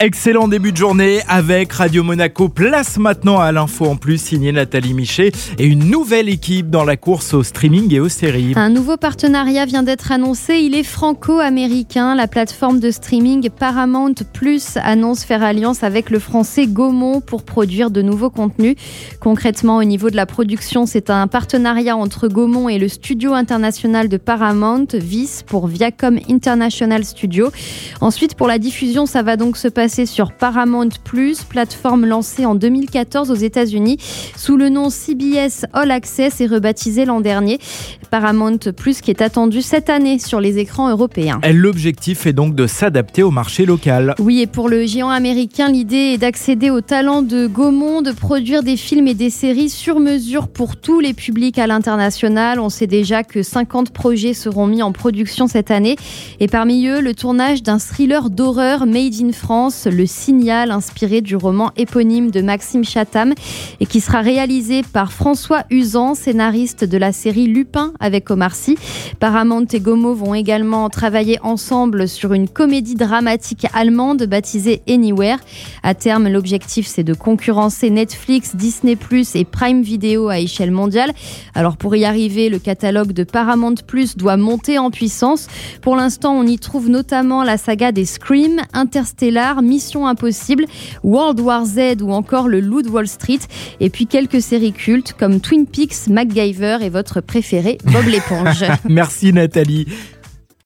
Excellent début de journée avec Radio Monaco. Place maintenant à l'info en plus, signé Nathalie Michet et une nouvelle équipe dans la course au streaming et aux séries. Un nouveau partenariat vient d'être annoncé. Il est franco-américain. La plateforme de streaming Paramount Plus annonce faire alliance avec le français Gaumont pour produire de nouveaux contenus. Concrètement, au niveau de la production, c'est un partenariat entre Gaumont et le studio international de Paramount, VIS pour Viacom International Studio. Ensuite, pour la diffusion, ça va donc se passer sur Paramount Plus, plateforme lancée en 2014 aux États-Unis sous le nom CBS All Access et rebaptisée l'an dernier. Paramount Plus qui est attendu cette année sur les écrans européens. L'objectif est donc de s'adapter au marché local. Oui, et pour le géant américain, l'idée est d'accéder au talent de Gaumont, de produire des films et des séries sur mesure pour tous les publics à l'international. On sait déjà que 50 projets seront mis en production cette année et parmi eux, le tournage d'un thriller d'horreur made in France le Signal, inspiré du roman éponyme de Maxime Chatham et qui sera réalisé par François Usan, scénariste de la série Lupin avec Omar Sy. Paramount et Gomo vont également travailler ensemble sur une comédie dramatique allemande baptisée Anywhere. À terme, l'objectif c'est de concurrencer Netflix, Disney Plus et Prime Video à échelle mondiale. Alors pour y arriver, le catalogue de Paramount Plus doit monter en puissance. Pour l'instant, on y trouve notamment la saga des Scream, Interstellar, Mission Impossible, World War Z ou encore Le Loup de Wall Street. Et puis quelques séries cultes comme Twin Peaks, MacGyver et votre préféré, Bob l'éponge. Merci Nathalie.